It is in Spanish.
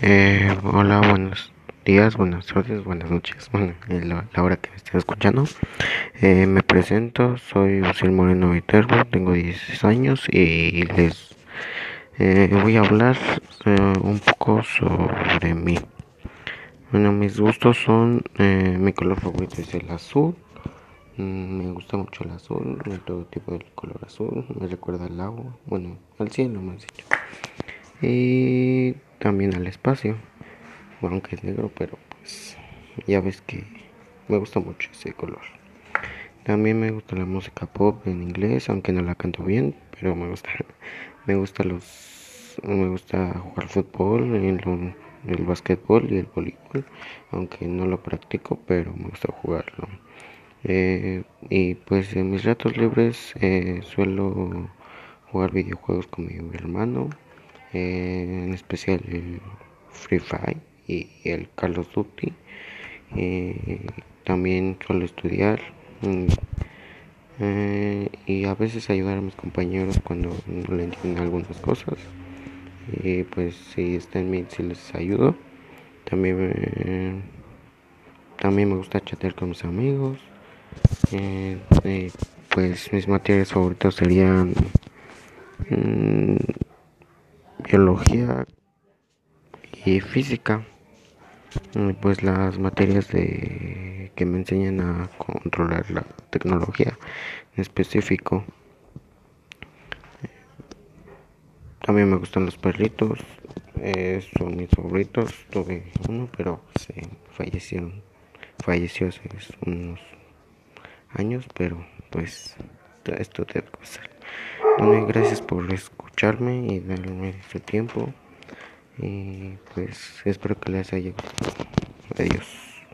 Eh, hola, buenos días, buenas tardes, buenas noches, bueno, la, hora que me estén escuchando. Eh, me presento, soy José Moreno Viterbo, tengo 16 años y les eh, voy a hablar eh, un poco sobre mí. Bueno, mis gustos son, mi color favorito es el azul. Mm, me gusta mucho el azul, todo tipo de color azul, me recuerda al agua, bueno, al cielo más dicho. Y también al espacio, aunque es negro, pero pues ya ves que me gusta mucho ese color. También me gusta la música pop en inglés, aunque no la canto bien, pero me gusta. Me gusta los, me gusta jugar fútbol, el, el básquetbol y el voleibol, aunque no lo practico, pero me gusta jugarlo. Eh, y pues en mis ratos libres eh, suelo jugar videojuegos con mi hermano eh, en especial el Free Fire y el Carlos Duty. Eh, también suelo estudiar mm, eh, y a veces ayudar a mis compañeros cuando no le entienden algunas cosas. Y pues si está en si les ayudo. También me, también me gusta chatear con mis amigos. pues mis materias favoritas serían mmm, biología y física pues las materias de que me enseñan a controlar la tecnología en específico. También me gustan los perritos eh, son mis favoritos. Tuve uno pero se fallecieron falleció hace unos años pero pues esto debe pasar bueno, gracias por escucharme y darme su tiempo. Y pues espero que les haya gustado. Adiós.